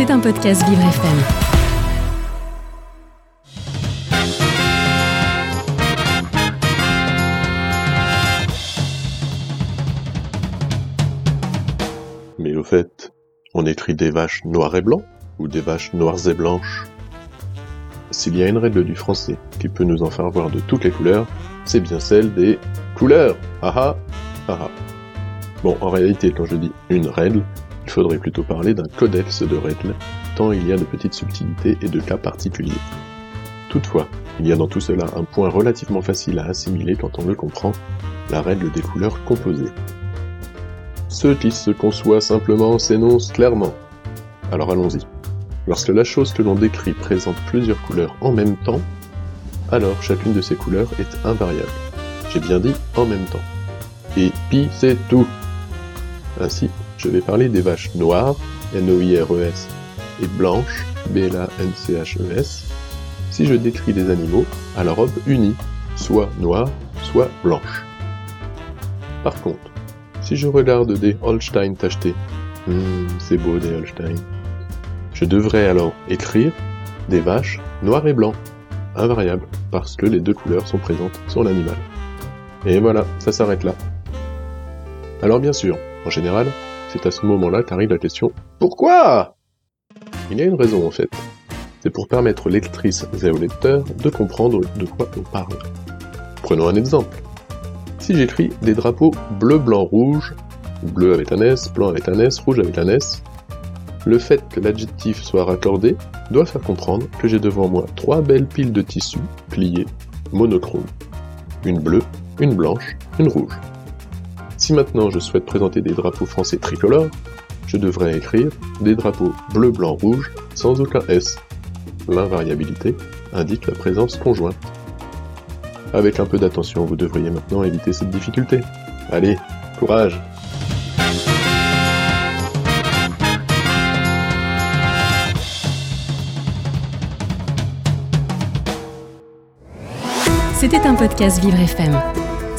C'est un podcast Vivre FM. Mais au fait, on écrit des vaches noires et blancs ou des vaches noires et blanches? S'il y a une règle du français qui peut nous en faire voir de toutes les couleurs, c'est bien celle des couleurs. Ah ah, ah Bon, en réalité, quand je dis une règle, il faudrait plutôt parler d'un codex de règles, tant il y a de petites subtilités et de cas particuliers. Toutefois, il y a dans tout cela un point relativement facile à assimiler quand on le comprend, la règle des couleurs composées. Ce qui se conçoit simplement s'énonce clairement. Alors allons-y. Lorsque la chose que l'on décrit présente plusieurs couleurs en même temps, alors chacune de ces couleurs est invariable. J'ai bien dit en même temps. Et pi c'est tout. Ainsi, je vais parler des vaches noires, N-O-I-R-E-S, et blanches, B-L-A-N-C-H-E-S, si je décris des animaux à la robe unie, soit noire, soit blanche. Par contre, si je regarde des Holstein tachetés, hmm, c'est beau des Holstein, je devrais alors écrire des vaches noires et blancs, invariables, parce que les deux couleurs sont présentes sur l'animal. Et voilà, ça s'arrête là. Alors bien sûr, en général, c'est à ce moment-là qu'arrive la question Pourquoi? Il y a une raison en fait. C'est pour permettre aux lectrices et aux lecteurs de comprendre de quoi on parle. Prenons un exemple. Si j'écris des drapeaux bleu, blanc, rouge, bleu avec un S, blanc avec un S, rouge avec un S, le fait que l'adjectif soit raccordé doit faire comprendre que j'ai devant moi trois belles piles de tissus pliées, monochromes. Une bleue, une blanche, une rouge. Si maintenant je souhaite présenter des drapeaux français tricolores, je devrais écrire des drapeaux bleu, blanc, rouge sans aucun S. L'invariabilité indique la présence conjointe. Avec un peu d'attention, vous devriez maintenant éviter cette difficulté. Allez, courage C'était un podcast Vivre FM.